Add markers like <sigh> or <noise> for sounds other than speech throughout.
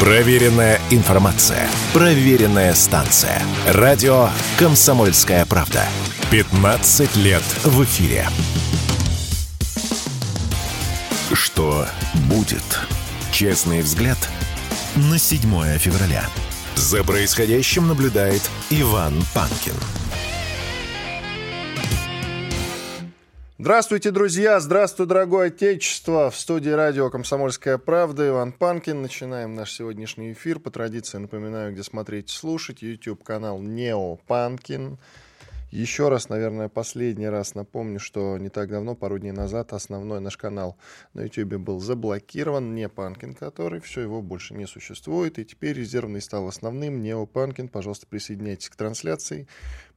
Проверенная информация. Проверенная станция. Радио «Комсомольская правда». 15 лет в эфире. Что будет? Честный взгляд на 7 февраля. За происходящим наблюдает Иван Панкин. Здравствуйте, друзья! Здравствуй, дорогое отечество! В студии радио «Комсомольская правда» Иван Панкин. Начинаем наш сегодняшний эфир. По традиции напоминаю, где смотреть и слушать. YouTube-канал «Нео Панкин». Еще раз, наверное, последний раз напомню, что не так давно, пару дней назад, основной наш канал на YouTube был заблокирован, не Панкин, который, все, его больше не существует, и теперь резервный стал основным, Нео Панкин. Пожалуйста, присоединяйтесь к трансляции,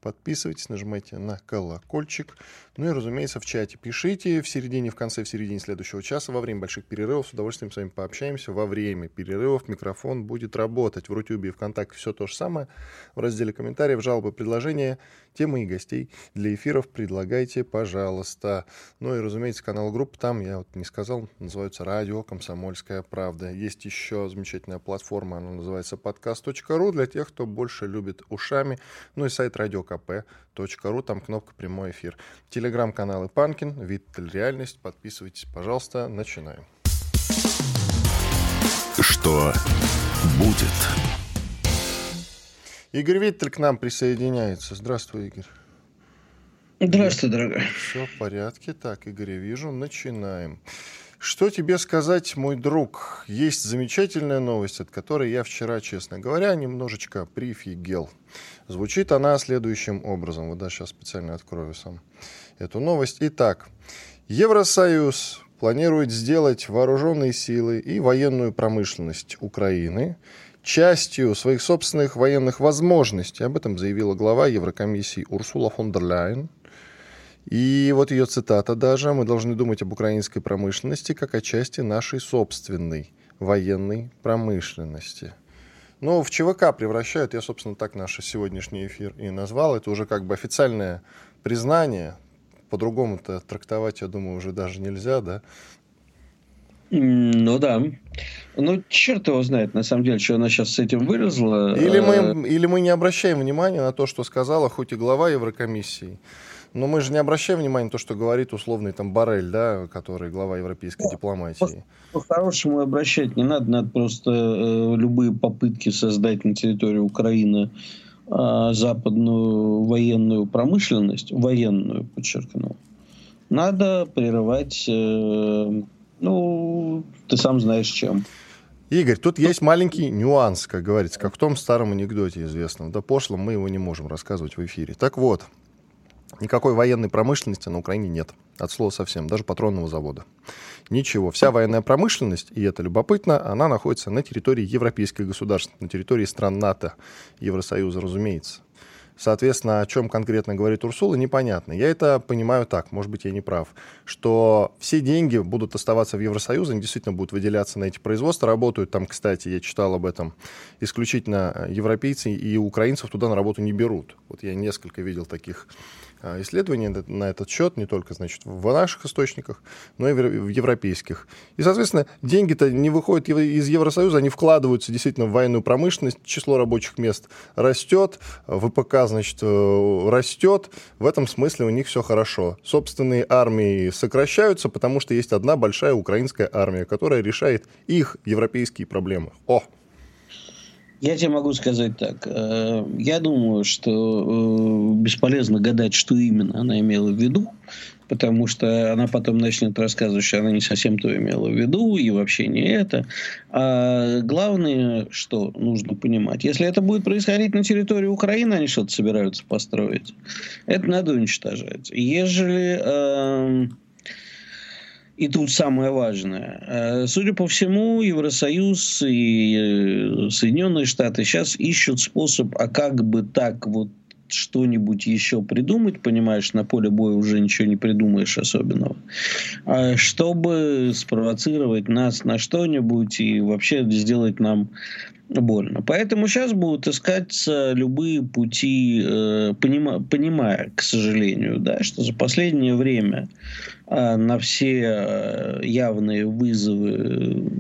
подписывайтесь, нажимайте на колокольчик. Ну и, разумеется, в чате пишите в середине, в конце, в середине следующего часа, во время больших перерывов. С удовольствием с вами пообщаемся. Во время перерывов микрофон будет работать. В Рутюбе и ВКонтакте все то же самое. В разделе комментариев, жалобы, предложения, темы и гостей для эфиров предлагайте, пожалуйста. Ну и, разумеется, канал групп там, я вот не сказал, называется «Радио Комсомольская правда». Есть еще замечательная платформа, она называется подкаст.ру для тех, кто больше любит ушами. Ну и сайт радио kp.ru, там кнопка «Прямой эфир». Телеграм-каналы Панкин, Виттель Реальность. Подписывайтесь, пожалуйста. Начинаем. Что будет? Игорь Виттель к нам присоединяется. Здравствуй, Игорь. Здравствуй, дорогой. Все в порядке. Так, Игорь, я вижу. Начинаем. Что тебе сказать, мой друг? Есть замечательная новость, от которой я вчера, честно говоря, немножечко прифигел. Звучит она следующим образом. Вот да, сейчас специально открою сам эту новость. Итак, Евросоюз планирует сделать вооруженные силы и военную промышленность Украины частью своих собственных военных возможностей. Об этом заявила глава Еврокомиссии Урсула фон дер Ляйен – и вот ее цитата даже. «Мы должны думать об украинской промышленности как о части нашей собственной военной промышленности». Ну, в ЧВК превращают, я, собственно, так наш сегодняшний эфир и назвал. Это уже как бы официальное признание. По-другому-то трактовать, я думаю, уже даже нельзя, да? Ну да. Ну, черт его знает, на самом деле, что она сейчас с этим вылезла. Или мы, а или мы не обращаем внимания на то, что сказала хоть и глава Еврокомиссии, но мы же не обращаем внимания на то, что говорит условный там Барель, да, который глава европейской дипломатии. По-хорошему обращать не надо, надо просто э, любые попытки создать на территории Украины э, западную военную промышленность, военную, подчеркну, надо прерывать, э, ну, ты сам знаешь чем. Игорь, тут есть маленький нюанс, как говорится, как в том старом анекдоте известном. Да пошлом мы его не можем рассказывать в эфире. Так вот, Никакой военной промышленности на Украине нет. От слова совсем. Даже патронного завода. Ничего. Вся военная промышленность, и это любопытно, она находится на территории европейских государств, на территории стран НАТО, Евросоюза, разумеется. Соответственно, о чем конкретно говорит Урсула, непонятно. Я это понимаю так, может быть, я не прав, что все деньги будут оставаться в Евросоюзе, они действительно будут выделяться на эти производства. Работают там, кстати, я читал об этом, исключительно европейцы и украинцев туда на работу не берут. Вот я несколько видел таких а, исследований на этот счет, не только значит, в наших источниках, но и в европейских. И, соответственно, деньги-то не выходят из Евросоюза, они вкладываются действительно в военную промышленность, число рабочих мест растет, ВПК, значит, э, растет, в этом смысле у них все хорошо. Собственные армии сокращаются, потому что есть одна большая украинская армия, которая решает их европейские проблемы. О! Я тебе могу сказать так. Э, я думаю, что э, бесполезно гадать, что именно она имела в виду, потому что она потом начнет рассказывать, что она не совсем то имела в виду, и вообще не это. А главное, что нужно понимать, если это будет происходить на территории Украины, они что-то собираются построить, это надо уничтожать. Ежели... Э, и тут самое важное. Э, судя по всему, Евросоюз и э, Соединенные Штаты сейчас ищут способ, а как бы так вот что-нибудь еще придумать, понимаешь, на поле боя уже ничего не придумаешь особенного, а чтобы спровоцировать нас на что-нибудь и вообще сделать нам больно. Поэтому сейчас будут искать любые пути, э, понима, понимая, к сожалению, да, что за последнее время а, на все э, явные вызовы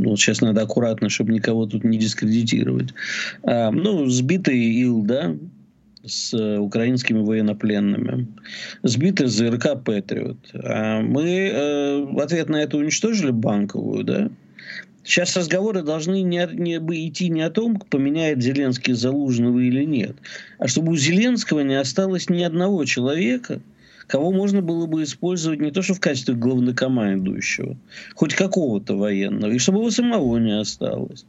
ну, сейчас надо аккуратно, чтобы никого тут не дискредитировать. Ну, сбитый Ил, да, с украинскими военнопленными. Сбитый ЗРК «Патриот». А мы э, в ответ на это уничтожили банковую, да? Сейчас разговоры должны не, не идти не о том, поменяет Зеленский Залужного или нет, а чтобы у Зеленского не осталось ни одного человека, кого можно было бы использовать не то что в качестве главнокомандующего, хоть какого-то военного, и чтобы его самого не осталось.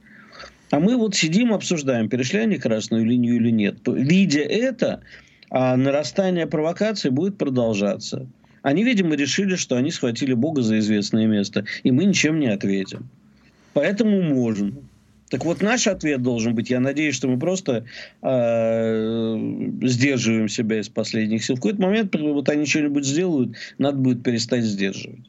А мы вот сидим, обсуждаем, перешли они красную линию или нет. Видя это, а нарастание провокаций будет продолжаться. Они, видимо, решили, что они схватили Бога за известное место, и мы ничем не ответим. Поэтому можно. Так вот, наш ответ должен быть, я надеюсь, что мы просто э, сдерживаем себя из последних сил. В какой-то момент вот они что-нибудь сделают, надо будет перестать сдерживать.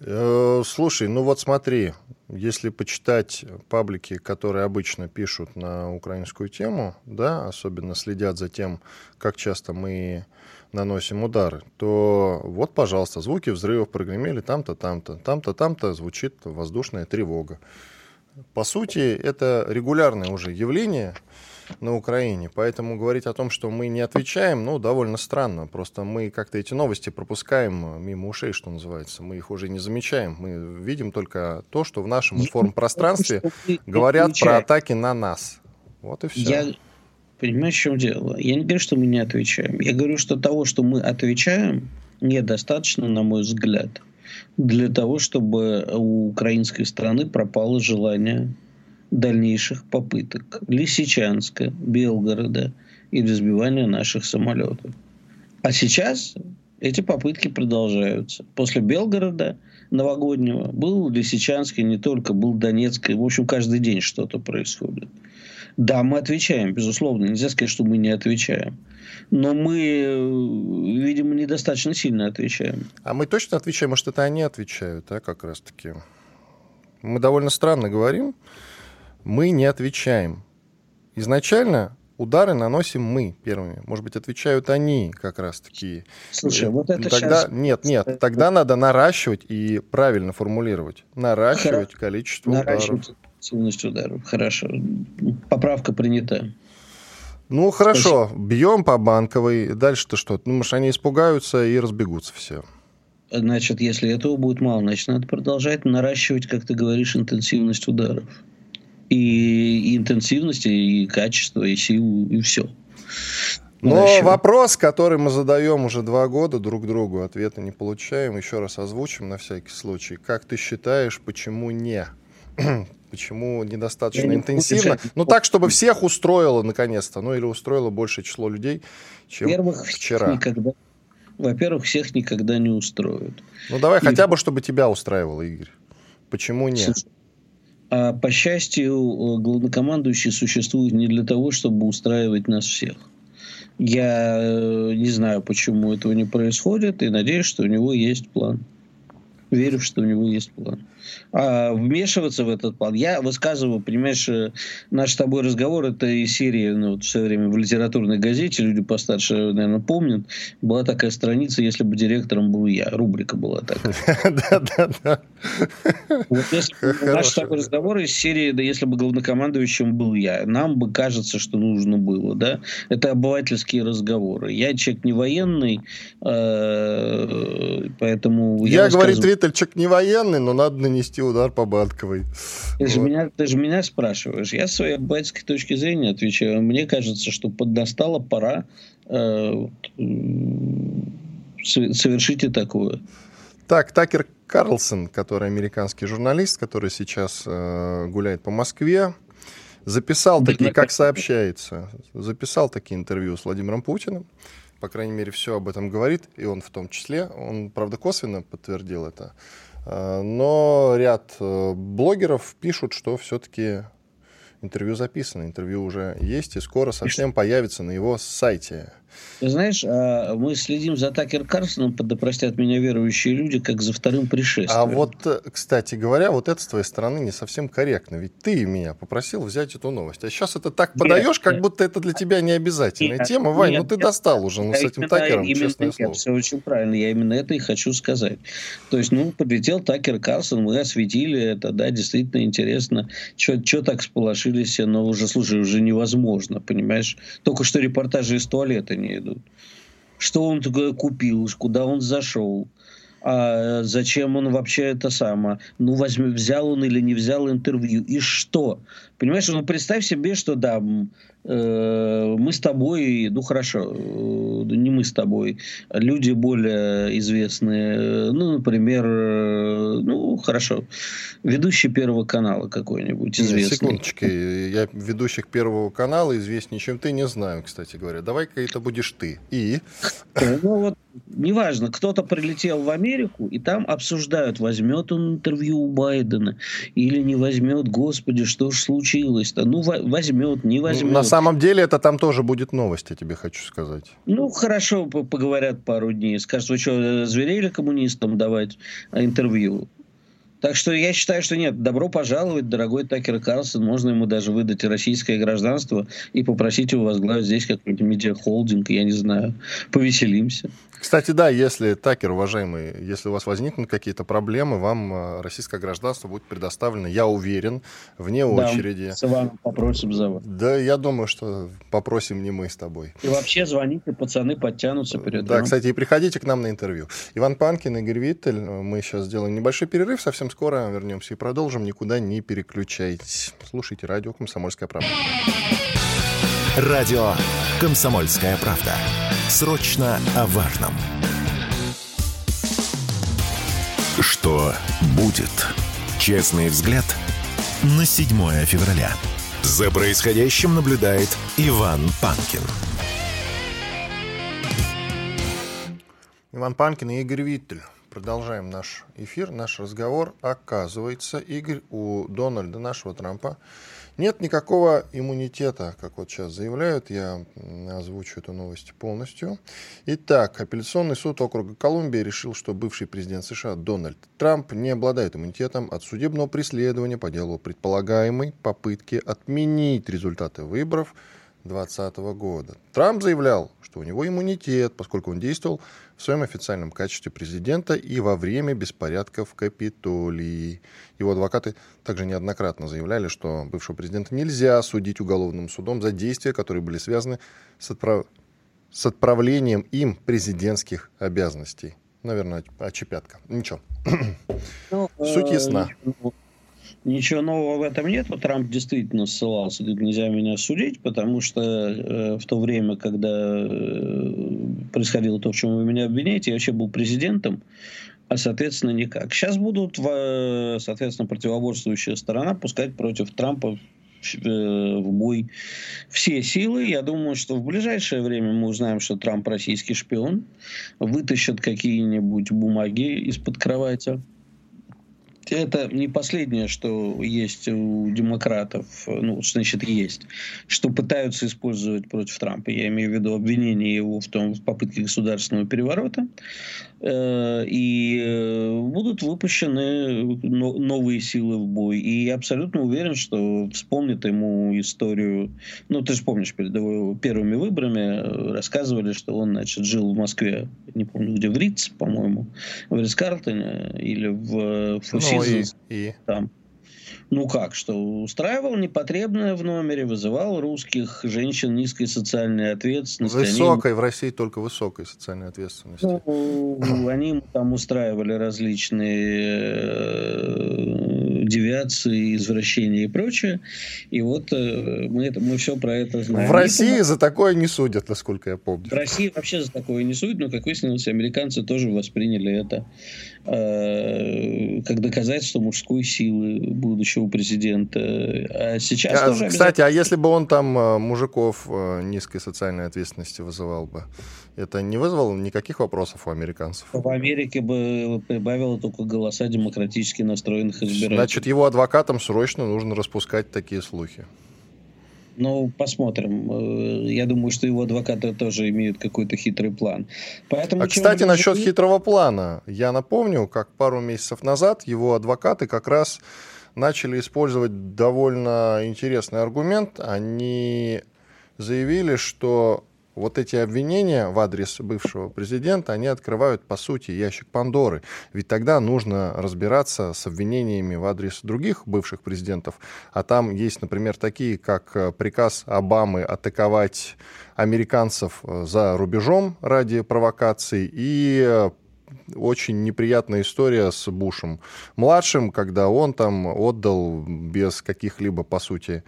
Э, слушай, ну вот смотри, если почитать паблики, которые обычно пишут на украинскую тему, да, особенно следят за тем, как часто мы наносим удары, то вот, пожалуйста, звуки взрывов прогремели там-то, там-то, там-то, там-то звучит воздушная тревога. По сути, это регулярное уже явление на Украине, поэтому говорить о том, что мы не отвечаем, ну, довольно странно. Просто мы как-то эти новости пропускаем мимо ушей, что называется. Мы их уже не замечаем. Мы видим только то, что в нашем информпространстве говорят про атаки на нас. Вот и все. Я Понимаешь, в чем дело? Я не говорю, что мы не отвечаем. Я говорю, что того, что мы отвечаем, недостаточно, на мой взгляд, для того, чтобы у украинской страны пропало желание дальнейших попыток Лисичанска, Белгорода и разбивания наших самолетов. А сейчас эти попытки продолжаются. После Белгорода новогоднего был Лисичанский, не только, был Донецкий. В общем, каждый день что-то происходит. Да, мы отвечаем, безусловно. Нельзя сказать, что мы не отвечаем. Но мы, видимо, недостаточно сильно отвечаем. А мы точно отвечаем? Может, это они отвечают, да, как раз-таки? Мы довольно странно говорим. Мы не отвечаем. Изначально удары наносим мы первыми. Может быть, отвечают они как раз-таки. Слушай, вот это тогда... сейчас... Нет, нет, тогда надо наращивать и правильно формулировать. Наращивать Хоро... количество наращивать. ударов интенсивность ударов. Хорошо. Поправка принята. Ну, хорошо. Спасибо. Бьем по банковой. Дальше-то что? Ну, может, они испугаются и разбегутся все. Значит, если этого будет мало, значит, надо продолжать наращивать, как ты говоришь, интенсивность ударов. И, и интенсивность, и качество, и силу, и все. Но вопрос, который мы задаем уже два года друг другу, ответа не получаем. Еще раз озвучим на всякий случай. Как ты считаешь, почему не? <clears throat> Почему недостаточно интенсивно? Ну, так, чтобы всех устроило наконец-то, ну или устроило большее число людей, чем Первых вчера. Никогда, во-первых, всех никогда не устроят. Ну, давай И... хотя бы, чтобы тебя устраивало, Игорь. Почему нет? А, по счастью, главнокомандующий существует не для того, чтобы устраивать нас всех. Я э, не знаю, почему этого не происходит, и надеюсь, что у него есть план. Верю, что у него есть план а, вмешиваться в этот план. Я высказываю, понимаешь, э, наш с тобой разговор, это из серии, ну, вот все время в литературной газете, люди постарше, наверное, помнят, была такая страница «Если бы директором был я», рубрика была такая. Да-да-да. Вот если наш с тобой разговор из серии «Да если бы главнокомандующим был я», нам бы кажется, что нужно было, да? Это обывательские разговоры. Я человек не военный, э, поэтому... Я, говорит Виттель, человек не военный, но надо нанести удар по Банковой. Ты, вот. же меня, ты же меня спрашиваешь. Я с своей батьской точки зрения отвечаю. Мне кажется, что поднастала пора э, совершить и такое. Так, Такер Карлсон, который американский журналист, который сейчас э, гуляет по Москве, записал такие, как сообщается, записал такие интервью с Владимиром Путиным. По крайней мере, все об этом говорит, и он в том числе. Он, правда, косвенно подтвердил это. Э, но ряд э, блогеров пишут, что все-таки интервью записано, интервью уже есть и скоро совсем появится на его сайте. Знаешь, а, мы следим за Такер Карсоном, да простят меня верующие люди, как за вторым пришествием. А вот, э, кстати говоря, вот это с твоей стороны не совсем корректно. Ведь ты меня попросил взять эту новость. А сейчас это так подаешь, как будто это для тебя не обязательная нет, тема. Вань, нет, ну ты нет, достал уже ну, с этим Такером, именно, честное нет, слово. Все очень правильно. Я именно это и хочу сказать. То есть, ну, подлетел Такер Карсон, мы осветили это, да, действительно интересно. Что так сполошились, но уже, слушай, уже невозможно, понимаешь? Только что репортажи из туалета не идут. Что он купил, куда он зашел, а зачем он вообще это самое, ну, возьми, взял он или не взял интервью, и что? Понимаешь, ну, представь себе, что да, мы с тобой, ну хорошо, э, не мы с тобой, люди более известные, ну, например, э, ну, хорошо, ведущий Первого канала какой-нибудь известный. Секундочки, я ведущих Первого канала известнее, чем ты, не знаю, кстати говоря. Давай-ка это будешь ты. И? Ну вот, неважно, кто-то прилетел в Америку, и там обсуждают, возьмет он интервью у Байдена или не возьмет, господи, что ж случилось-то? Ну, возьмет, не возьмет. Самом деле это там тоже будет новость, я тебе хочу сказать. Ну, хорошо, поговорят пару дней. Скажут, вы что, зверели коммунистам давать интервью? Так что я считаю, что нет, добро пожаловать, дорогой Такер Карлсон. Можно ему даже выдать российское гражданство и попросить его возглавить здесь какой-нибудь медиахолдинг, я не знаю. Повеселимся. Кстати, да, если, Такер, уважаемый, если у вас возникнут какие-то проблемы, вам э, российское гражданство будет предоставлено, я уверен, вне да, очереди. с Иваном попросим за вас. Да, я думаю, что попросим не мы с тобой. И вообще звоните, пацаны подтянутся перед Да, кстати, и приходите к нам на интервью. Иван Панкин, Игорь Виттель, мы сейчас сделаем небольшой перерыв, совсем скоро вернемся и продолжим, никуда не переключайтесь. Слушайте радио «Комсомольская правда». Радио «Комсомольская правда». Срочно о важном. Что будет? Честный взгляд на 7 февраля. За происходящим наблюдает Иван Панкин. Иван Панкин и Игорь Виттель. Продолжаем наш эфир, наш разговор. Оказывается, Игорь, у Дональда, нашего Трампа, нет никакого иммунитета, как вот сейчас заявляют. Я озвучу эту новость полностью. Итак, апелляционный суд округа Колумбия решил, что бывший президент США Дональд Трамп не обладает иммунитетом от судебного преследования по делу предполагаемой попытки отменить результаты выборов 2020 года. Трамп заявлял, что у него иммунитет, поскольку он действовал в своем официальном качестве президента и во время беспорядков в Капитолии. Его адвокаты также неоднократно заявляли, что бывшего президента нельзя судить уголовным судом за действия, которые были связаны с, отправ... с отправлением им президентских обязанностей. Наверное, очепятка. Ничего. Ну, Суть э, ясна. Ничего нового в этом нет. Трамп действительно ссылался, говорит, нельзя меня судить, потому что э, в то время, когда э, происходило то, в чем вы меня обвиняете, я вообще был президентом, а, соответственно, никак. Сейчас будут, в, соответственно, противоборствующая сторона пускать против Трампа в э, бой все силы. Я думаю, что в ближайшее время мы узнаем, что Трамп российский шпион, вытащат какие-нибудь бумаги из-под кровати это не последнее, что есть у демократов, ну, значит, есть, что пытаются использовать против Трампа. Я имею в виду обвинение его в том, в попытке государственного переворота. Э, и э, будут выпущены новые силы в бой. И я абсолютно уверен, что вспомнит ему историю. Ну, ты же помнишь, перед его первыми выборами э, рассказывали, что он, значит, жил в Москве, не помню где, в Риц, по-моему, в Ридс-Карлтоне или в Фусизенс. Ну, и, и... Там. Ну как, что устраивал непотребное в номере, вызывал русских женщин низкой социальной ответственности. Высокой, они... в России только высокой социальной ответственности. Ну, они там устраивали различные э, девиации, извращения и прочее. И вот э, мы, это, мы все про это знаем. В России за такое не судят, насколько я помню. В России вообще за такое не судят, но, как выяснилось, американцы тоже восприняли это э, как доказательство мужской силы будущего президента. А сейчас а, тоже Кстати, а если бы он там э, мужиков э, низкой социальной ответственности вызывал бы, это не вызвало никаких вопросов у американцев? В Америке бы прибавило только голоса демократически настроенных избирателей. Значит, его адвокатам срочно нужно распускать такие слухи. Ну, посмотрим. Э, я думаю, что его адвокаты тоже имеют какой-то хитрый план. Поэтому, а, кстати, насчет хитрого плана. Я напомню, как пару месяцев назад его адвокаты как раз начали использовать довольно интересный аргумент. Они заявили, что вот эти обвинения в адрес бывшего президента, они открывают, по сути, ящик Пандоры. Ведь тогда нужно разбираться с обвинениями в адрес других бывших президентов. А там есть, например, такие, как э, приказ Обамы атаковать американцев э, за рубежом ради провокаций и э, очень неприятная история с Бушем младшим, когда он там отдал без каких-либо, по сути,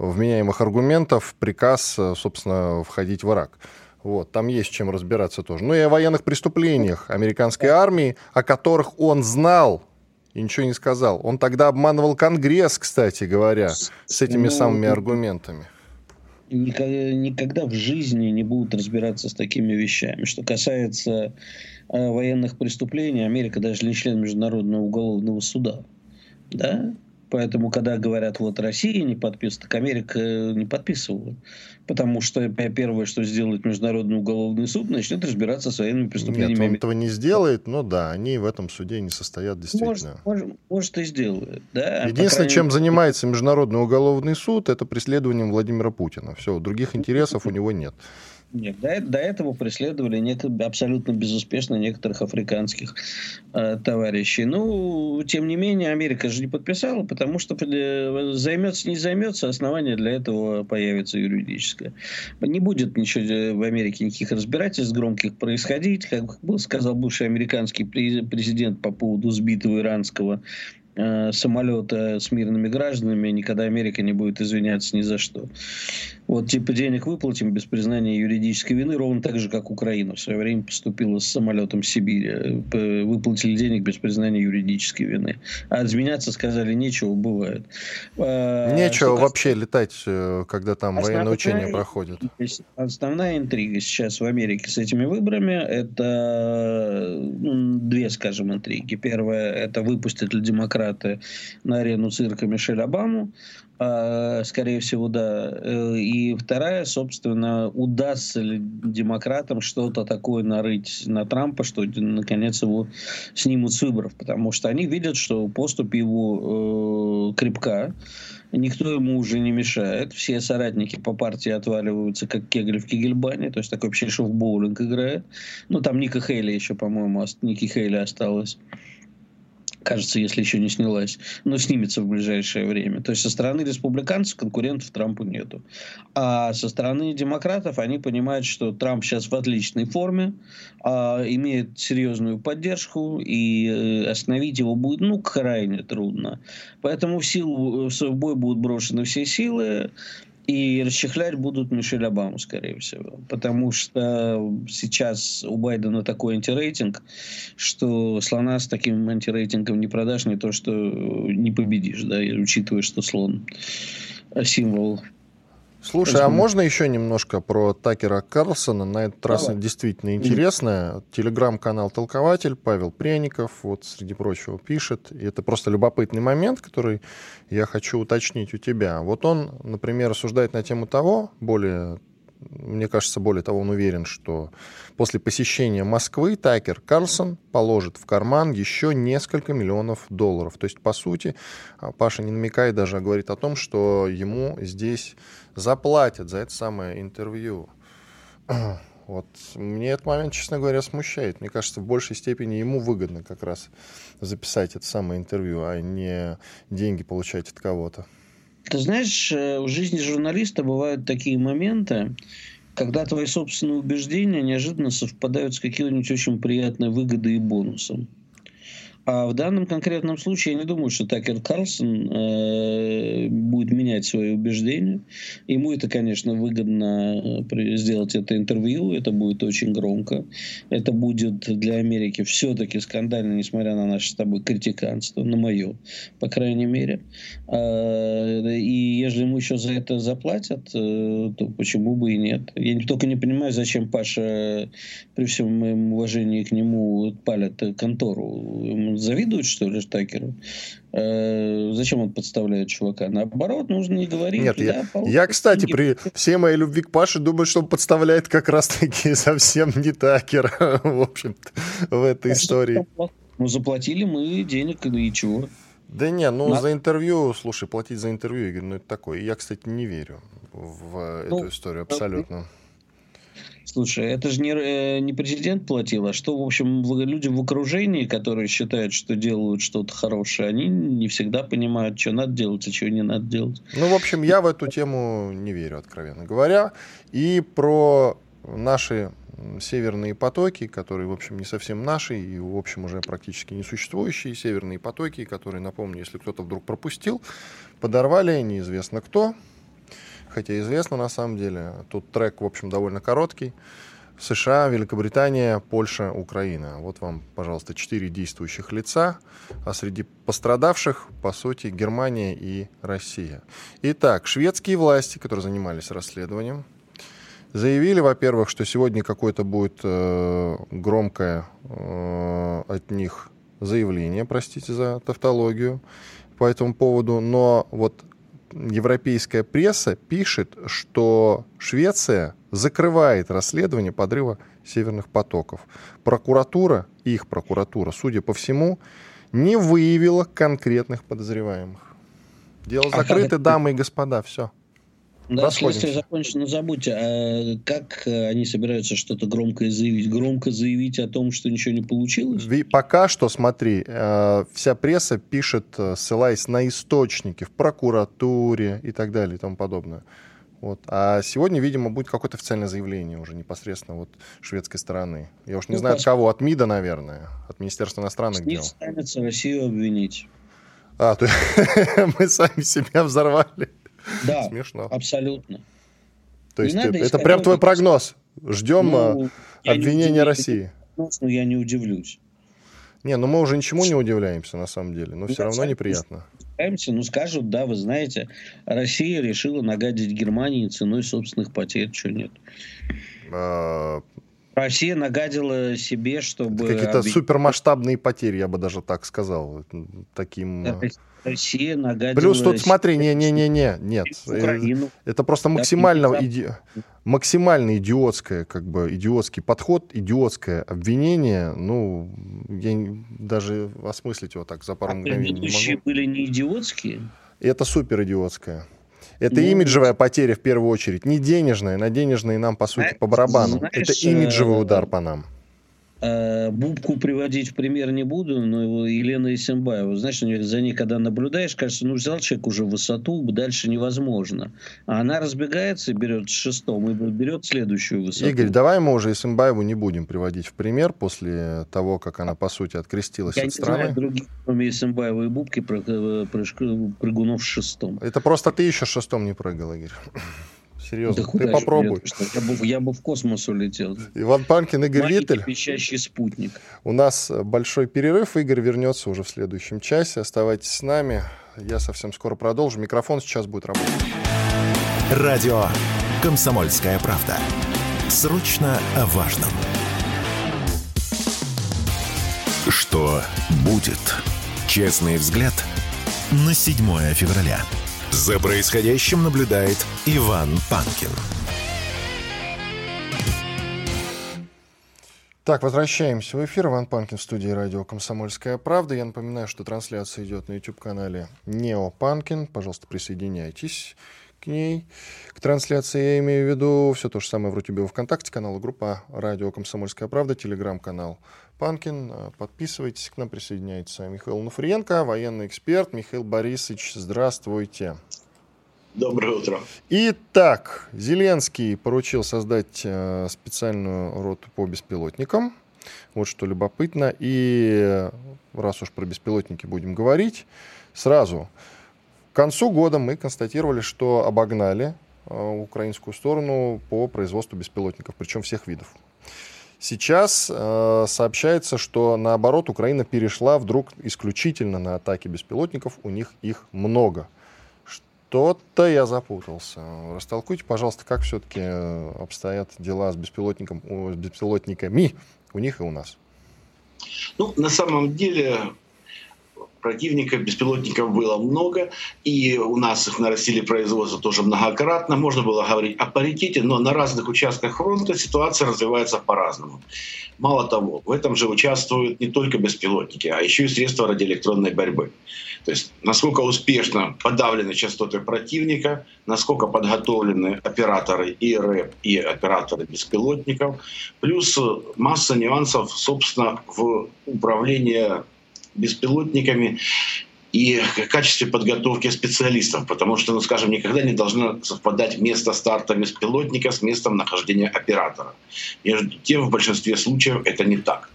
вменяемых аргументов приказ, э, собственно, входить в Ирак. Вот, там есть чем разбираться тоже. Ну и о военных преступлениях американской армии, о которых он знал и ничего не сказал. Он тогда обманывал Конгресс, кстати говоря, с этими ну, самыми аргументами. Никогда в жизни не будут разбираться с такими вещами. Что касается э, военных преступлений, Америка даже не член Международного уголовного суда. Да? Поэтому, когда говорят, вот Россия не подписывает, так Америка не подписывала. Потому что первое, что сделает Международный уголовный суд, начнет разбираться с военными преступлениями. Нет, он этого не сделает, но да, они в этом суде не состоят действительно. Может, может, может и сделает. Да? Единственное, чем мере... занимается Международный уголовный суд, это преследованием Владимира Путина. Все, других интересов у него нет. Нет, до, до этого преследовали некоторые, абсолютно безуспешно некоторых африканских э, товарищей. Ну, тем не менее, Америка же не подписала, потому что э, займется, не займется, основание для этого появится юридическое. Не будет ничего э, в Америке, никаких разбирательств громких происходить. Как сказал бывший американский президент по поводу сбитого иранского самолета с мирными гражданами, никогда Америка не будет извиняться ни за что. Вот типа денег выплатим без признания юридической вины, ровно так же, как Украина в свое время поступила с самолетом Сибири. Выплатили денег без признания юридической вины. А изменяться сказали нечего, бывает. А, нечего что вообще летать, э, когда там основная, военные учения проходят. Основная интрига сейчас в Америке с этими выборами это ну, две, скажем, интриги. Первая это выпустят ли демократы на арену цирка Мишель Обаму. А, скорее всего, да. Э, и вторая, собственно, удастся ли демократам что-то такое нарыть на Трампа, что наконец его снимут с выборов, потому что они видят, что поступ его э, крепка, никто ему уже не мешает, все соратники по партии отваливаются, как кегель в кегельбане, то есть такой вообще в боулинг играет. Ну, там Ника Хейли еще, по-моему, Ники Хейли осталось кажется, если еще не снялась, но снимется в ближайшее время. То есть со стороны республиканцев конкурентов Трампу нету. А со стороны демократов они понимают, что Трамп сейчас в отличной форме, а, имеет серьезную поддержку, и э, остановить его будет, ну, крайне трудно. Поэтому в силу, в бой будут брошены все силы, и расчехлять будут Мишель Обаму, скорее всего. Потому что сейчас у Байдена такой антирейтинг, что слона с таким антирейтингом не продашь, не то что не победишь, да, учитывая, что слон символ Слушай, а можно еще немножко про Такера Карлсона? На этот раз Давай. действительно интересно. Телеграм-канал «Толкователь» Павел Пряников, вот, среди прочего, пишет. И это просто любопытный момент, который я хочу уточнить у тебя. Вот он, например, рассуждает на тему того, более мне кажется, более того, он уверен, что после посещения Москвы Такер Карлсон положит в карман еще несколько миллионов долларов. То есть, по сути, Паша не намекает даже, а говорит о том, что ему здесь заплатят за это самое интервью. <clears throat> Вот мне этот момент, честно говоря, смущает. Мне кажется, в большей степени ему выгодно как раз записать это самое интервью, а не деньги получать от кого-то. Ты знаешь, э, в жизни журналиста бывают такие моменты, когда твои собственные убеждения неожиданно совпадают с какой-нибудь очень приятной выгодой и бонусом. А в данном конкретном случае я не думаю, что Такер Карлсон э, будет менять свои убеждения. Ему это, конечно, выгодно э, сделать это интервью, это будет очень громко. Это будет для Америки все-таки скандально, несмотря на наше с тобой критиканство, на мое, по крайней мере. Э, и если ему еще за это заплатят, э, то почему бы и нет? Я только не понимаю, зачем Паша, при всем моем уважении к нему, палят контору завидуют, что ли, Штакеру? Э, зачем он подставляет чувака? Наоборот, нужно не говорить. Нет, я, я, кстати, при всей моей любви к Паше думаю, что он подставляет как раз-таки <laughs> совсем не Такер, в общем-то, в этой а истории. Ну, заплатили мы денег, и чего? Да не, ну На... за интервью, слушай, платить за интервью, Игорь, ну это такое. Я, кстати, не верю в ну, эту историю абсолютно. Слушай, это же не, э, не президент платил, а что, в общем, люди в окружении, которые считают, что делают что-то хорошее, они не всегда понимают, что надо делать, а чего не надо делать. Ну, в общем, я в эту тему не верю, откровенно говоря. И про наши северные потоки, которые, в общем, не совсем наши и, в общем, уже практически несуществующие северные потоки, которые, напомню, если кто-то вдруг пропустил, подорвали неизвестно кто, хотя известно на самом деле. Тут трек, в общем, довольно короткий. США, Великобритания, Польша, Украина. Вот вам, пожалуйста, четыре действующих лица, а среди пострадавших, по сути, Германия и Россия. Итак, шведские власти, которые занимались расследованием, заявили, во-первых, что сегодня какое-то будет э, громкое э, от них заявление, простите за тавтологию, по этому поводу, но вот европейская пресса пишет, что Швеция закрывает расследование подрыва северных потоков. Прокуратура, их прокуратура, судя по всему, не выявила конкретных подозреваемых. Дело закрыто, дамы и господа, все. Да, следствие закончено, забудьте. А как они собираются что-то громкое заявить? Громко заявить о том, что ничего не получилось? Пока что, смотри, э, вся пресса пишет, э, ссылаясь на источники в прокуратуре и так далее и тому подобное. Вот. А сегодня, видимо, будет какое-то официальное заявление уже непосредственно вот шведской стороны. Я уж не ну, знаю, от кого, от МИДа, наверное, от Министерства иностранных дел. станется Россию обвинить. А, то <laughs> мы сами себя взорвали. Да, <laughs> Смешно. абсолютно. То есть это, это прям твой прогноз. Ждем ну, обвинения России. Ну, я не удивлюсь. Не, ну мы уже ничему не удивляемся, на самом деле, но ну, все равно неприятно. Удивляемся, ну скажут, да, вы знаете, Россия решила нагадить Германии ценой собственных потерь, что нет. А... Россия нагадила себе, чтобы... Какие-то супермасштабные потери, я бы даже так сказал. Таким... Да, Россия нагадила... Плюс тут смотри, не-не-не-не, нет. Украину. Это просто максимально, иди... максимально идиотское, как бы, идиотский подход, идиотское обвинение. Ну, я даже осмыслить его так за пару а мгновений не могу. были не идиотские? Это супер идиотское. Это ну, имиджевая потеря в первую очередь, не денежная. На денежные нам, по сути, по барабану. Знаешь, это имиджевый э, удар по нам. Э, Бубку приводить в пример не буду, но его Елена Исимбаева, знаешь, за ней, когда наблюдаешь, кажется, ну взял человек уже высоту, дальше невозможно. А она разбегается и берет шестом, и берет следующую высоту. Игорь, давай мы уже Исимбаеву не будем приводить в пример после того, как она, по сути, открестилась Я от страны. Я не знаю других, кроме Исимбаева и Бубки, э, прыгунов шестом. Это просто ты еще шестом не прыгал, Игорь. Серьезно, да ты попробуй. Я бы, я бы в космос улетел. Иван Панкин, Игорь Маленький Виттель. пищащий спутник. У нас большой перерыв. Игорь вернется уже в следующем часе. Оставайтесь с нами. Я совсем скоро продолжу. Микрофон сейчас будет работать. Радио «Комсомольская правда». Срочно о важном. Что будет? Честный взгляд на 7 февраля. За происходящим наблюдает Иван Панкин. Так, возвращаемся в эфир. Иван Панкин в студии радио «Комсомольская правда». Я напоминаю, что трансляция идет на YouTube-канале Нео Панкин. Пожалуйста, присоединяйтесь к ней. К трансляции я имею в виду все то же самое в Рутюбе, ВКонтакте, канал группа «Радио Комсомольская правда», телеграм-канал Панкин. Подписывайтесь к нам, присоединяйтесь. Михаил Нуфриенко, военный эксперт. Михаил Борисович, здравствуйте. Доброе утро. Итак, Зеленский поручил создать э, специальную роту по беспилотникам. Вот что любопытно. И раз уж про беспилотники будем говорить, сразу к концу года мы констатировали, что обогнали э, украинскую сторону по производству беспилотников, причем всех видов. Сейчас э, сообщается, что наоборот Украина перешла вдруг исключительно на атаки беспилотников, у них их много. Что-то я запутался. Растолкуйте, пожалуйста, как все-таки э, обстоят дела с, беспилотником, с беспилотниками у них и у нас. Ну, на самом деле, противника, беспилотников было много, и у нас их нарастили производство тоже многократно. Можно было говорить о паритете, но на разных участках фронта ситуация развивается по-разному. Мало того, в этом же участвуют не только беспилотники, а еще и средства радиоэлектронной борьбы. То есть насколько успешно подавлены частоты противника, насколько подготовлены операторы и РЭП, и операторы беспилотников, плюс масса нюансов, собственно, в управлении беспилотниками и качестве подготовки специалистов, потому что, ну, скажем, никогда не должно совпадать место старта беспилотника с местом нахождения оператора. Между тем, в большинстве случаев это не так.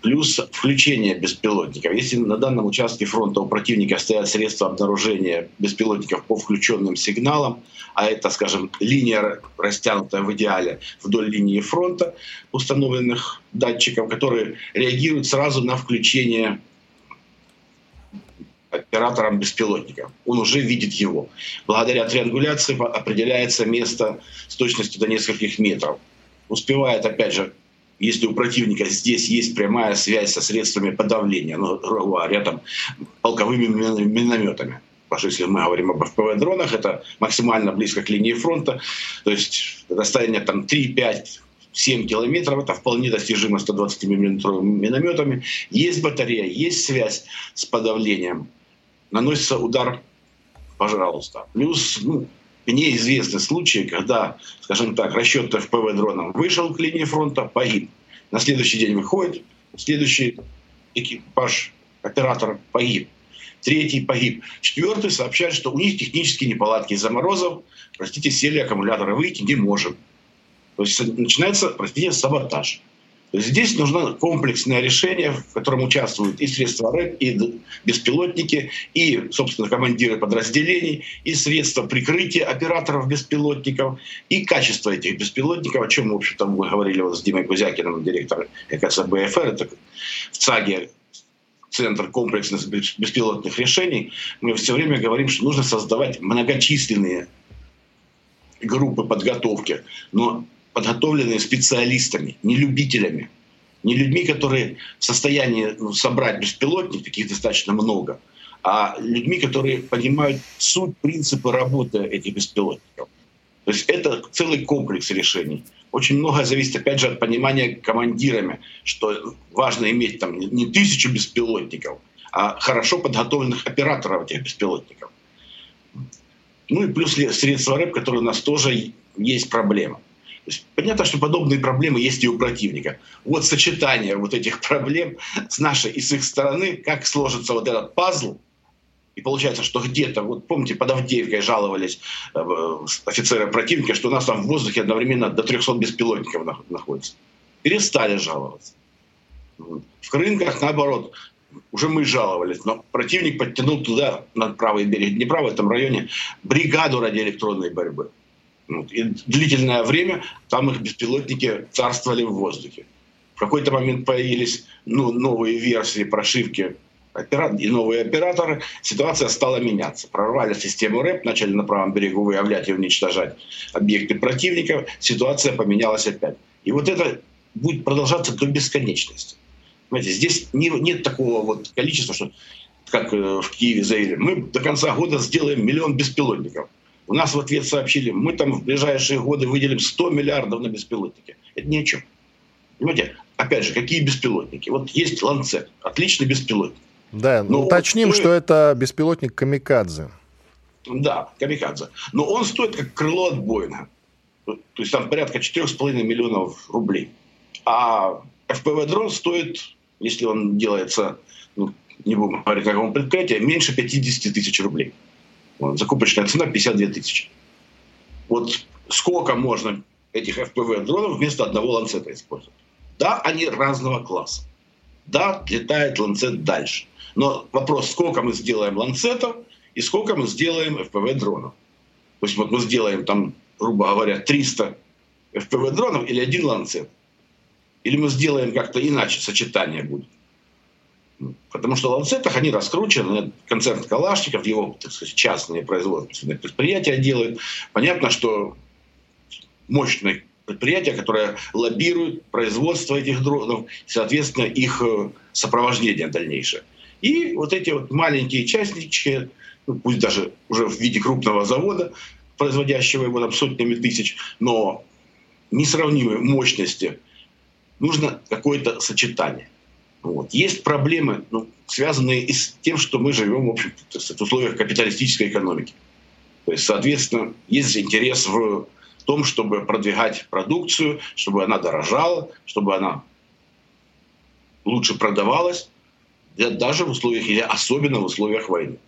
Плюс включение беспилотников. Если на данном участке фронта у противника стоят средства обнаружения беспилотников по включенным сигналам, а это, скажем, линия растянутая в идеале вдоль линии фронта установленных датчиков, которые реагируют сразу на включение оператором беспилотника. Он уже видит его. Благодаря триангуляции определяется место с точностью до нескольких метров. Успевает, опять же, если у противника здесь есть прямая связь со средствами подавления, ну, говоря, там, полковыми минометами. Потому что если мы говорим об ФПВ-дронах, это максимально близко к линии фронта, то есть расстояние там 3, 5, 7 километров, это вполне достижимо 120 миллиметровыми минометами. Есть батарея, есть связь с подавлением наносится удар, пожалуйста. Плюс ну, мне известны случаи, когда, скажем так, расчет ФПВ дроном вышел к линии фронта, погиб. На следующий день выходит, следующий экипаж, оператор погиб. Третий погиб. Четвертый сообщает, что у них технические неполадки из-за морозов. Простите, сели аккумуляторы, выйти не можем. То есть начинается, простите, саботаж. Здесь нужно комплексное решение, в котором участвуют и средства РЭП, и беспилотники, и, собственно, командиры подразделений, и средства прикрытия операторов беспилотников, и качество этих беспилотников, о чем, в общем-то, мы говорили вот с Димой Кузякиным, директором ЭКСБФР, это в ЦАГе Центр комплексных беспилотных решений, мы все время говорим, что нужно создавать многочисленные группы подготовки, но подготовленные специалистами, не любителями, не людьми, которые в состоянии ну, собрать беспилотник, таких достаточно много, а людьми, которые понимают суть, принципы работы этих беспилотников. То есть это целый комплекс решений. Очень многое зависит, опять же, от понимания командирами, что важно иметь там не тысячу беспилотников, а хорошо подготовленных операторов этих беспилотников. Ну и плюс средства РЭП, которые у нас тоже есть проблема. Понятно, что подобные проблемы есть и у противника. Вот сочетание вот этих проблем с нашей и с их стороны, как сложится вот этот пазл, и получается, что где-то, вот помните, под Авдеевкой жаловались э, офицеры противника, что у нас там в воздухе одновременно до 300 беспилотников находится. Перестали жаловаться. В Крынках, наоборот, уже мы жаловались, но противник подтянул туда, на правый берег Днепра, в этом районе, бригаду радиоэлектронной борьбы. И длительное время там их беспилотники царствовали в воздухе. В какой-то момент появились ну, новые версии прошивки и новые операторы, ситуация стала меняться. Прорвали систему РЭП, начали на правом берегу выявлять и уничтожать объекты противников, ситуация поменялась опять. И вот это будет продолжаться до бесконечности. Понимаете, здесь не, нет такого вот количества, что как э, в Киеве заявили, мы до конца года сделаем миллион беспилотников. У нас в ответ сообщили, мы там в ближайшие годы выделим 100 миллиардов на беспилотники. Это ни о чем. Понимаете, опять же, какие беспилотники? Вот есть Ланцет, отличный беспилотник. Да, но уточним, стоит... что это беспилотник Камикадзе. Да, Камикадзе. Но он стоит как крыло от Боинга. То есть там порядка 4,5 миллионов рублей. А FPV-дрон стоит, если он делается, ну, не будем говорить, какому предприятию, меньше 50 тысяч рублей. Закупочная цена 52 тысячи. Вот сколько можно этих FPV-дронов вместо одного ланцета использовать? Да, они разного класса. Да, летает ланцет дальше. Но вопрос, сколько мы сделаем ланцетов и сколько мы сделаем FPV-дронов. То есть вот мы сделаем там, грубо говоря, 300 FPV-дронов или один ланцет. Или мы сделаем как-то иначе, сочетание будет. Потому что в ланцетах они раскручены, концерт Калашников, его так сказать, частные производственные предприятия делают. Понятно, что мощное предприятие, которое лоббирует производство этих дронов, соответственно, их э, сопровождение дальнейшее. И вот эти вот маленькие частники, ну, пусть даже уже в виде крупного завода, производящего его там сотнями тысяч, но несравнимой мощности, нужно какое-то сочетание. Вот. Есть проблемы, ну, связанные и с тем, что мы живем в, общем в условиях капиталистической экономики. То есть, соответственно, есть интерес в том, чтобы продвигать продукцию, чтобы она дорожала, чтобы она лучше продавалась, даже в условиях, особенно в условиях войны.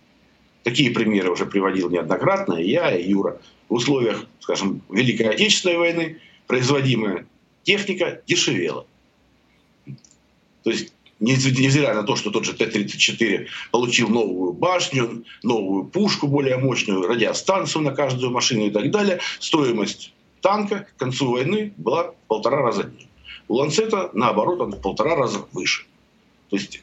Такие примеры уже приводил неоднократно и я, и Юра. В условиях, скажем, Великой Отечественной войны производимая техника дешевела. То есть невзирая на то, что тот же Т-34 получил новую башню, новую пушку более мощную, радиостанцию на каждую машину и так далее, стоимость танка к концу войны была в полтора раза ниже. У Ланцета, наоборот, он в полтора раза выше. То есть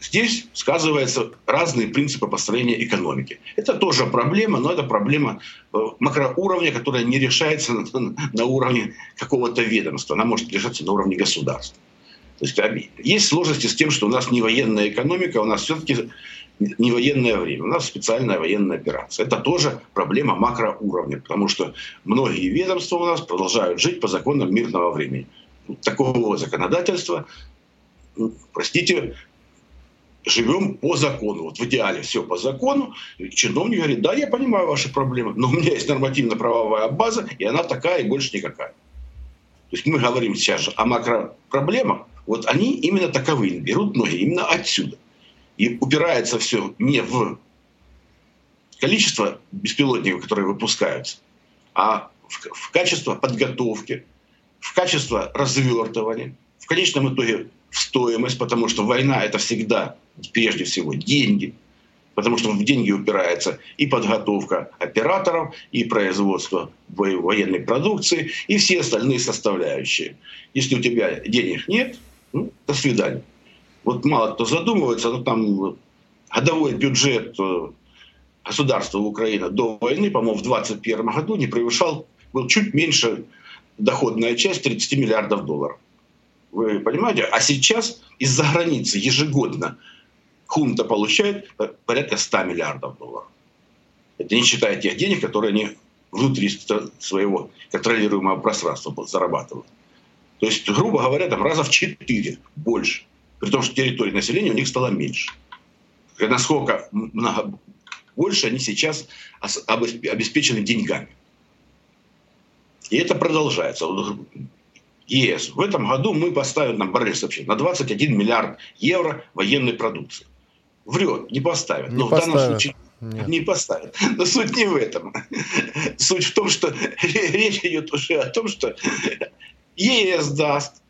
здесь сказываются разные принципы построения экономики. Это тоже проблема, но это проблема э, макроуровня, которая не решается <laughs> на уровне какого-то ведомства. Она может решаться на уровне государства. То есть есть сложности с тем, что у нас не военная экономика, у нас все-таки не военное время, у нас специальная военная операция. Это тоже проблема макроуровня, потому что многие ведомства у нас продолжают жить по законам мирного времени. Такого законодательства, ну, простите, живем по закону. Вот в идеале все по закону. Чиновник говорит, да, я понимаю ваши проблемы, но у меня есть нормативно-правовая база, и она такая, и больше никакая. То есть мы говорим сейчас же о макропроблемах, вот они именно таковые, берут ноги именно отсюда. И упирается все не в количество беспилотников, которые выпускаются, а в, в качество подготовки, в качество развертывания, в конечном итоге в стоимость, потому что война это всегда прежде всего деньги, потому что в деньги упирается и подготовка операторов, и производство военной продукции, и все остальные составляющие. Если у тебя денег нет, ну, до свидания. Вот мало кто задумывается, но там годовой бюджет э, государства Украины до войны, по-моему, в 2021 году не превышал, был чуть меньше доходная часть 30 миллиардов долларов. Вы понимаете? А сейчас из-за границы ежегодно хунта получает порядка 100 миллиардов долларов. Это не считая тех денег, которые они внутри своего контролируемого пространства зарабатывают. То есть, грубо говоря, там раза в четыре больше. При том, что территория населения у них стало меньше. Насколько много больше они сейчас обеспечены деньгами. И это продолжается. ЕС. В этом году мы поставим, нам Боррель сообщил, на 21 миллиард евро военной продукции. Врет, не поставят. Не Но поставят. в данном случае нет. не поставят. Но суть не в этом. Суть в том, что <laughs> речь идет уже о том, что ЕС даст,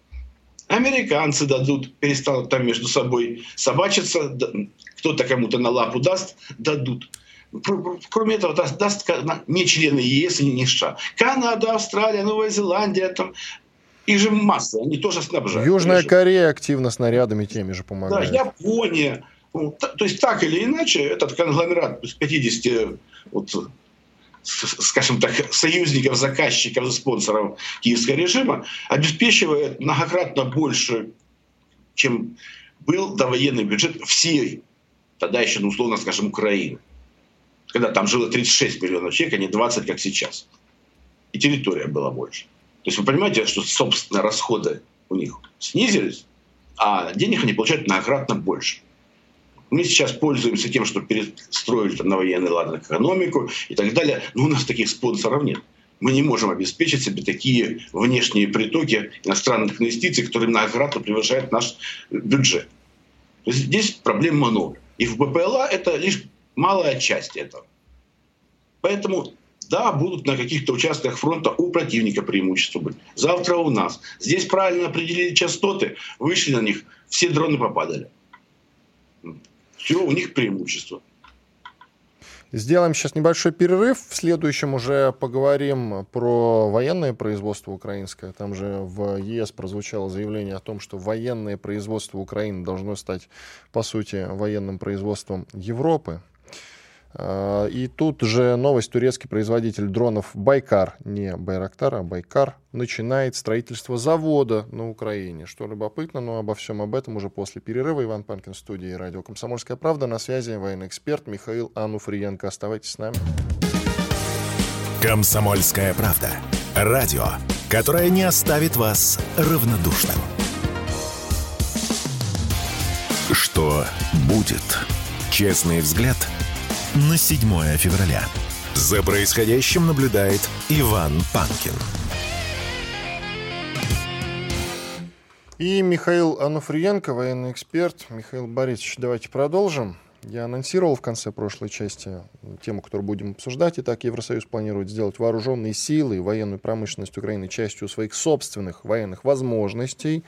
американцы дадут, перестанут там между собой собачиться, кто-то кому-то на лапу даст, дадут. Кроме этого, даст, даст не члены ЕС и не США. Канада, Австралия, Новая Зеландия, там, их же масса, они тоже снабжают. Южная конечно. Корея активно снарядами теми же помогает. Да, Япония. Ну, то есть так или иначе, этот конгломерат из 50 вот, скажем так, союзников, заказчиков, спонсоров киевского режима, обеспечивает многократно больше, чем был довоенный бюджет всей, тогда еще, ну, условно скажем, Украины. Когда там жило 36 миллионов человек, а не 20, как сейчас. И территория была больше. То есть вы понимаете, что, собственно, расходы у них снизились, а денег они получают многократно больше. Мы сейчас пользуемся тем, что перестроили на военный лад экономику и так далее, но у нас таких спонсоров нет. Мы не можем обеспечить себе такие внешние притоки иностранных инвестиций, которые многократно превышают наш бюджет. То есть здесь проблем много. И в БПЛА это лишь малая часть этого. Поэтому да, будут на каких-то участках фронта у противника преимущества быть. Завтра у нас. Здесь правильно определили частоты, вышли на них, все дроны попадали. Все, у них преимущество. Сделаем сейчас небольшой перерыв. В следующем уже поговорим про военное производство украинское. Там же в ЕС прозвучало заявление о том, что военное производство Украины должно стать, по сути, военным производством Европы. А, и тут же новость. Турецкий производитель дронов Байкар, не Байрактар, а Байкар, начинает строительство завода на Украине. Что любопытно, но обо всем об этом уже после перерыва. Иван Панкин студии радио «Комсомольская правда». На связи военный эксперт Михаил Ануфриенко. Оставайтесь с нами. «Комсомольская правда». Радио, которое не оставит вас равнодушным. Что будет? Честный взгляд – на 7 февраля. За происходящим наблюдает Иван Панкин. И Михаил Ануфриенко, военный эксперт. Михаил Борисович, давайте продолжим. Я анонсировал в конце прошлой части тему, которую будем обсуждать. Итак, Евросоюз планирует сделать вооруженные силы и военную промышленность Украины частью своих собственных военных возможностей.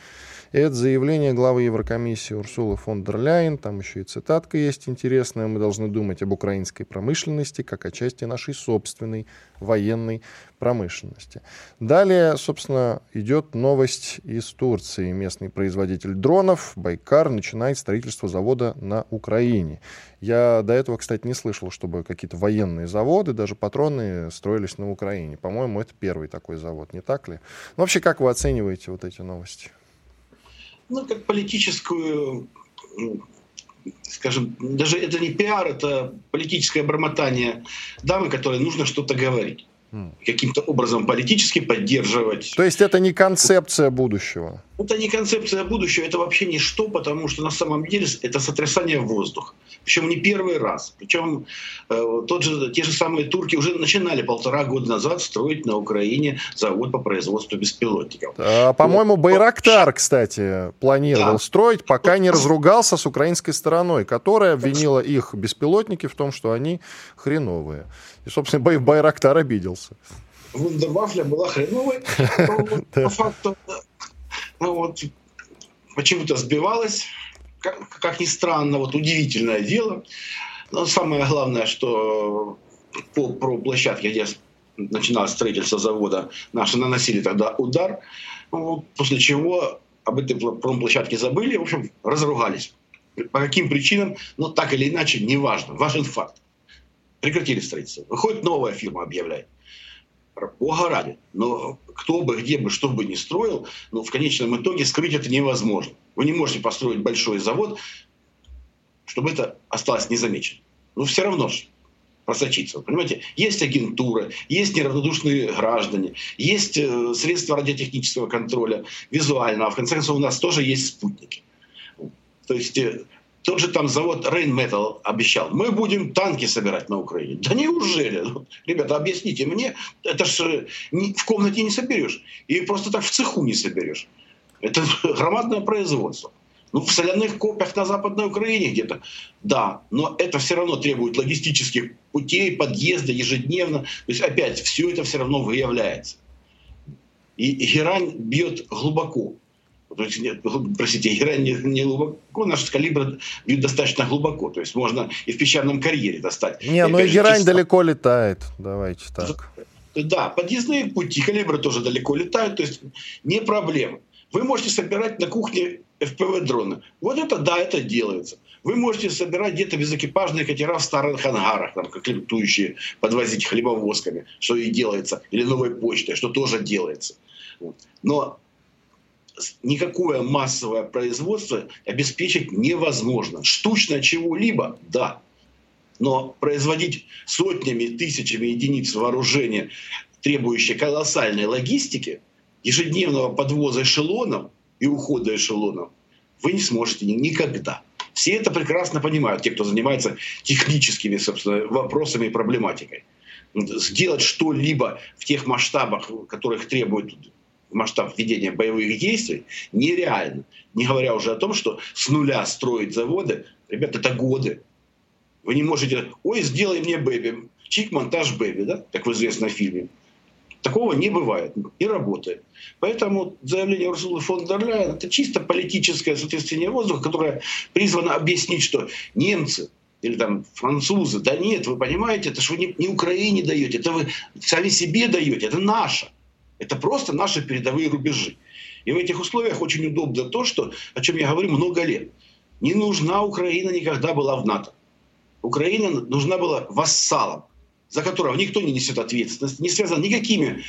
Это заявление главы Еврокомиссии Урсулы фон дер Ляйен. Там еще и цитатка есть интересная. Мы должны думать об украинской промышленности как о части нашей собственной военной промышленности. Далее, собственно, идет новость из Турции. Местный производитель дронов Байкар начинает строительство завода на Украине. Я до этого, кстати, не слышал, чтобы какие-то военные заводы, даже патроны, строились на Украине. По-моему, это первый такой завод, не так ли? Ну, вообще, как вы оцениваете вот эти новости? Ну, как политическую, скажем, даже это не пиар, это политическое бормотание дамы, которой нужно что-то говорить. Каким-то образом политически поддерживать. То есть это не концепция будущего? Это не концепция будущего, это вообще ничто, потому что на самом деле это сотрясание воздуха. Причем не первый раз. Причем э, тот же, те же самые турки уже начинали полтора года назад строить на Украине завод по производству беспилотников. А, по-моему, Байрактар, кстати, планировал да. строить, пока не разругался с украинской стороной, которая обвинила их беспилотники в том, что они хреновые. И, собственно, Байрактар обиделся. Вундервафля была хреновой. <laughs> По факту ну, вот, почему-то сбивалась. Как, как ни странно, вот удивительное дело. Но самое главное, что по, по площадке, где начиналось строительство завода, наши наносили тогда удар, ну, после чего об этой промплощадке забыли, в общем, разругались. По каким причинам, но так или иначе, неважно. Важен факт. Прекратили строительство. Выходит новая фирма, объявляет. Бога ради. Но кто бы, где бы, что бы ни строил, но в конечном итоге скрыть это невозможно. Вы не можете построить большой завод, чтобы это осталось незамеченным. Но все равно же просочиться. Понимаете, есть агентура, есть неравнодушные граждане, есть э, средства радиотехнического контроля, визуального. А в конце концов, у нас тоже есть спутники. То есть э, тот же там завод Rain Metal обещал, мы будем танки собирать на Украине. Да неужели? Ну, ребята, объясните мне, это же э, в комнате не соберешь. И просто так в цеху не соберешь. Это <laughs> громадное производство. Ну, в соляных копиях на Западной Украине где-то. Да, но это все равно требует логистических путей, подъезда ежедневно. То есть, опять, все это все равно выявляется. И герань бьет глубоко. То есть, нет, простите, игра не, не глубоко, наш калибр бьет достаточно глубоко. То есть можно и в песчаном карьере достать. Не, ну и герань чисто... далеко летает. Давайте так. Да, подъездные пути, калибры тоже далеко летают. То есть не проблема. Вы можете собирать на кухне FPV-дроны. Вот это, да, это делается. Вы можете собирать где-то безэкипажные катера в старых ангарах, там, как летующие, подвозить хлебовозками, что и делается, или новой почтой, что тоже делается. Но никакое массовое производство обеспечить невозможно. Штучно чего-либо, да. Но производить сотнями, тысячами единиц вооружения, требующие колоссальной логистики, ежедневного подвоза эшелонов и ухода эшелонов, вы не сможете никогда. Все это прекрасно понимают, те, кто занимается техническими собственно, вопросами и проблематикой. Сделать что-либо в тех масштабах, которых требует масштаб ведения боевых действий нереально. Не говоря уже о том, что с нуля строить заводы, ребята, это годы. Вы не можете, ой, сделай мне бэби, чик монтаж бэби, да, как в известном фильме. Такого не бывает, и работает. Поэтому заявление Урсулы фон дер Ляйен – это чисто политическое соответствие воздуха, которое призвано объяснить, что немцы или там французы, да нет, вы понимаете, это же вы не, не Украине даете, это вы сами себе даете, это наше. Это просто наши передовые рубежи. И в этих условиях очень удобно то, что, о чем я говорю много лет. Не нужна Украина никогда была в НАТО. Украина нужна была вассалом, за которого никто не несет ответственность, не связан никакими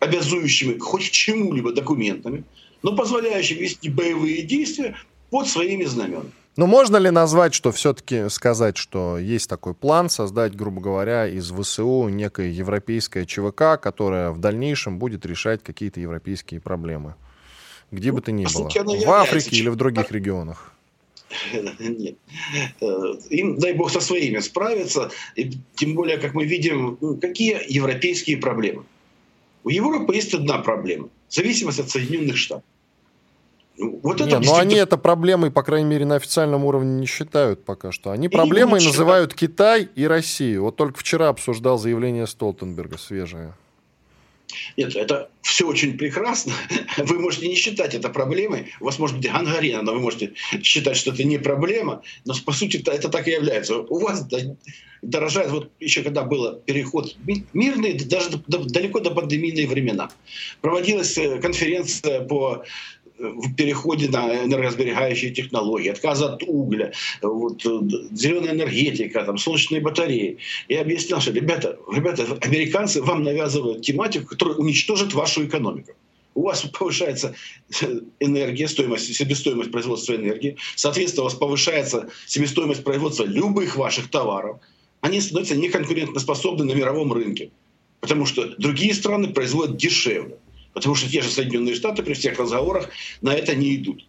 обязующими хоть чему-либо документами, но позволяющими вести боевые действия под своими знаменами. Но можно ли назвать, что все-таки сказать, что есть такой план создать, грубо говоря, из ВСУ некое европейское ЧВК, которое в дальнейшем будет решать какие-то европейские проблемы? Где бы то ни было. В Африке или в других регионах? <laughs> Нет. Э, им, дай бог, со своими справиться. И тем более, как мы видим, ну, какие европейские проблемы. У Европы есть одна проблема. Зависимость от Соединенных Штатов. Ну, вот это не, но они это проблемой, по крайней мере, на официальном уровне не считают пока что. Они и проблемой называют Китай и Россию. Вот только вчера обсуждал заявление Столтенберга свежее. Нет, это все очень прекрасно. <laughs> Вы можете не считать это проблемой. У вас может быть гангрена, но вы можете считать, что это не проблема. Но по сути это так и является. У вас дорожает, вот еще когда был переход мирный, даже далеко до пандемийные времена, проводилась э, конференция по в переходе на энергосберегающие технологии, отказ от угля, вот, зеленая энергетика, там, солнечные батареи. Я объяснял, что, ребята, ребята, американцы вам навязывают тематику, которая уничтожит вашу экономику. У вас повышается энергия, стоимость, себестоимость производства энергии. Соответственно, у вас повышается себестоимость производства любых ваших товаров. Они становятся неконкурентоспособны на мировом рынке. Потому что другие страны производят дешевле. Потому что те же Соединенные Штаты при всех разговорах на это не идут.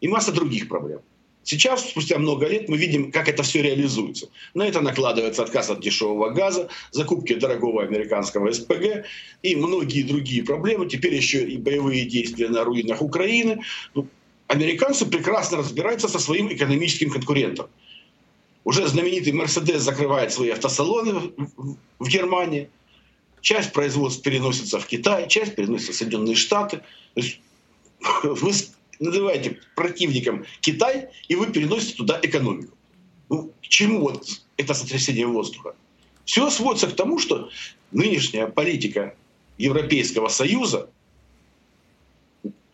И масса других проблем. Сейчас, спустя много лет, мы видим, как это все реализуется. На это накладывается отказ от дешевого газа, закупки дорогого американского СПГ и многие другие проблемы. Теперь еще и боевые действия на руинах Украины. Ну, американцы прекрасно разбираются со своим экономическим конкурентом. Уже знаменитый Мерседес закрывает свои автосалоны в Германии. Часть производств переносится в Китай, часть переносится в Соединенные Штаты. То есть <laughs> вы называете противником Китай, и вы переносите туда экономику. Ну, к чему вот это сотрясение воздуха? Все сводится к тому, что нынешняя политика Европейского Союза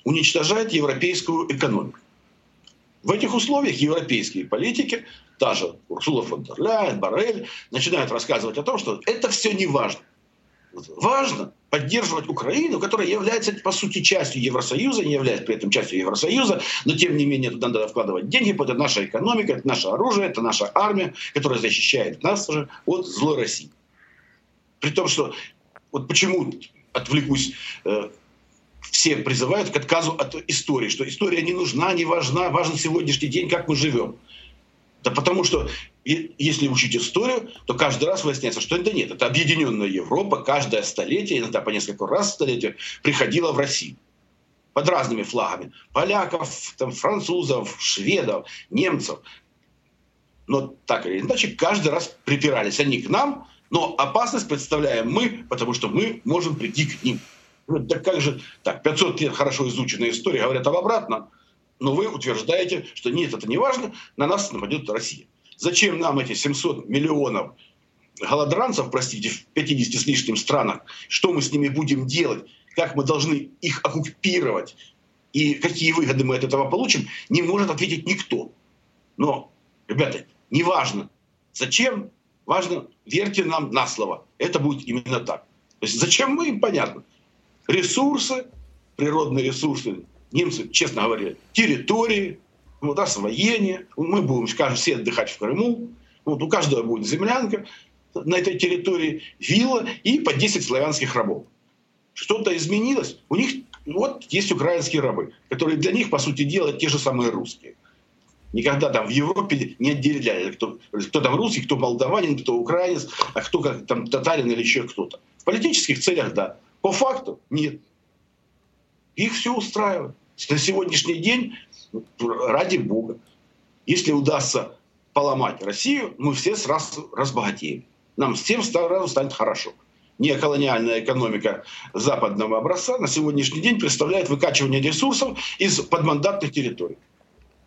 уничтожает европейскую экономику. В этих условиях европейские политики, та же Урсула фон дер Ляйен, Барель, начинают рассказывать о том, что это все не важно. Важно поддерживать Украину, которая является, по сути, частью Евросоюза, не является при этом частью Евросоюза, но тем не менее туда надо вкладывать деньги, это наша экономика, это наше оружие, это наша армия, которая защищает нас же от злой России. При том, что вот почему отвлекусь, э, все призывают к отказу от истории, что история не нужна, не важна, важен сегодняшний день, как мы живем. Да потому что если учить историю, то каждый раз выясняется, что это нет. Это объединенная Европа каждое столетие, иногда по несколько раз в столетие, приходила в Россию под разными флагами. Поляков, там, французов, шведов, немцев. Но так или иначе, каждый раз припирались они к нам, но опасность представляем мы, потому что мы можем прийти к ним. Так как же, так, 500 лет хорошо изученная история говорят об обратном – но вы утверждаете, что нет, это не важно, на нас нападет Россия. Зачем нам эти 700 миллионов голодранцев, простите, в 50 с лишним странах? Что мы с ними будем делать? Как мы должны их оккупировать? И какие выгоды мы от этого получим? Не может ответить никто. Но, ребята, не важно, зачем, важно, верьте нам на слово. Это будет именно так. То есть зачем мы им, понятно. Ресурсы, природные ресурсы, немцы, честно говоря, территории, вот, освоение. Мы будем, скажем, все отдыхать в Крыму. Вот, у каждого будет землянка на этой территории, вилла и по 10 славянских рабов. Что-то изменилось. У них вот есть украинские рабы, которые для них, по сути дела, те же самые русские. Никогда там в Европе не отделяли, кто, кто там русский, кто молдаванин, кто украинец, а кто как там татарин или еще кто-то. В политических целях да. По факту нет. Их все устраивает. На сегодняшний день, ради бога, если удастся поломать Россию, мы все сразу разбогатеем. Нам всем сразу станет хорошо. Неоколониальная экономика западного образца на сегодняшний день представляет выкачивание ресурсов из подмандатных территорий.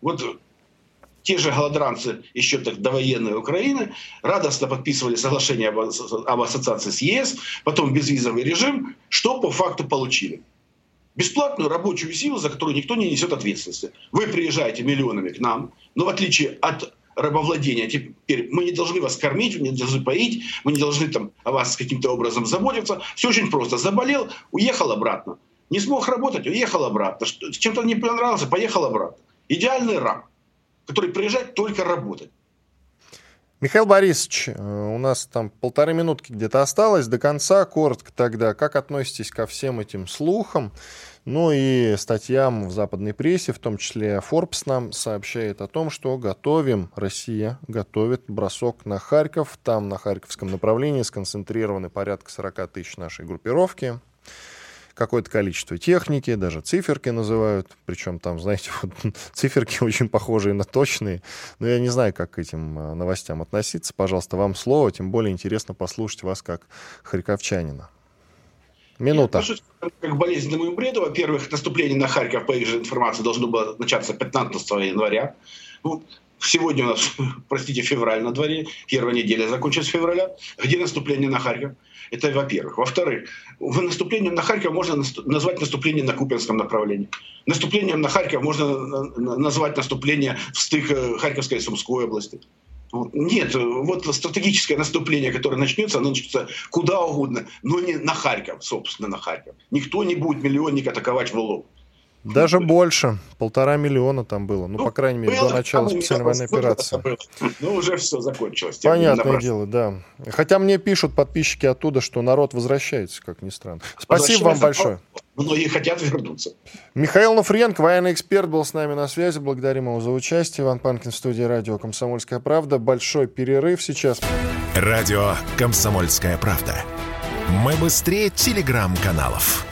Вот те же голодранцы еще так довоенной Украины радостно подписывали соглашение об ассоциации с ЕС, потом безвизовый режим, что по факту получили – бесплатную рабочую силу, за которую никто не несет ответственности. Вы приезжаете миллионами к нам, но в отличие от рабовладения. Теперь мы не должны вас кормить, мы не должны поить, мы не должны там о вас каким-то образом заботиться. Все очень просто. Заболел, уехал обратно. Не смог работать, уехал обратно. Чем-то не понравился, поехал обратно. Идеальный раб, который приезжает только работать. Михаил Борисович, э, у нас там полторы минутки где-то осталось до конца. Коротко тогда, как относитесь ко всем этим слухам? Ну и статьям в западной прессе, в том числе Forbes нам сообщает о том, что готовим, Россия готовит бросок на Харьков. Там на Харьковском направлении сконцентрированы порядка 40 тысяч нашей группировки какое-то количество техники, даже циферки называют, причем там, знаете, <laughs> вот, циферки очень похожие на точные, но я не знаю, как к этим э, новостям относиться. Пожалуйста, вам слово, тем более интересно послушать вас как харьковчанина. Минута. Я как болезненному бреду. Во-первых, наступление на Харьков, по их же информации, должно было начаться 15 января. Сегодня у нас, <laughs> простите, февраль на дворе, первая неделя закончилась февраля. Где наступление на Харьков? Это во-первых. Во-вторых, наступлением на Харьков можно назвать наступление на Купинском направлении. Наступлением на Харьков можно назвать наступление в стык э, Харьковской и Сумской области. Нет, вот стратегическое наступление, которое начнется, оно начнется куда угодно, но не на Харьков, собственно, на Харьков. Никто не будет миллионник атаковать в лоб. Даже больше. Полтора миллиона там было. Ну, ну по крайней мере, до начала специальной военной операции. <laughs> Ну, уже все закончилось. Понятное дело, да. Хотя мне пишут подписчики оттуда, что народ возвращается, как ни странно. Спасибо вам большое. Многие хотят вернуться. Михаил Нуфриенко, военный эксперт, был с нами на связи. Благодарим его за участие. Иван Панкин в студии радио «Комсомольская правда». Большой перерыв сейчас. Радио «Комсомольская правда». Мы быстрее телеграм-каналов.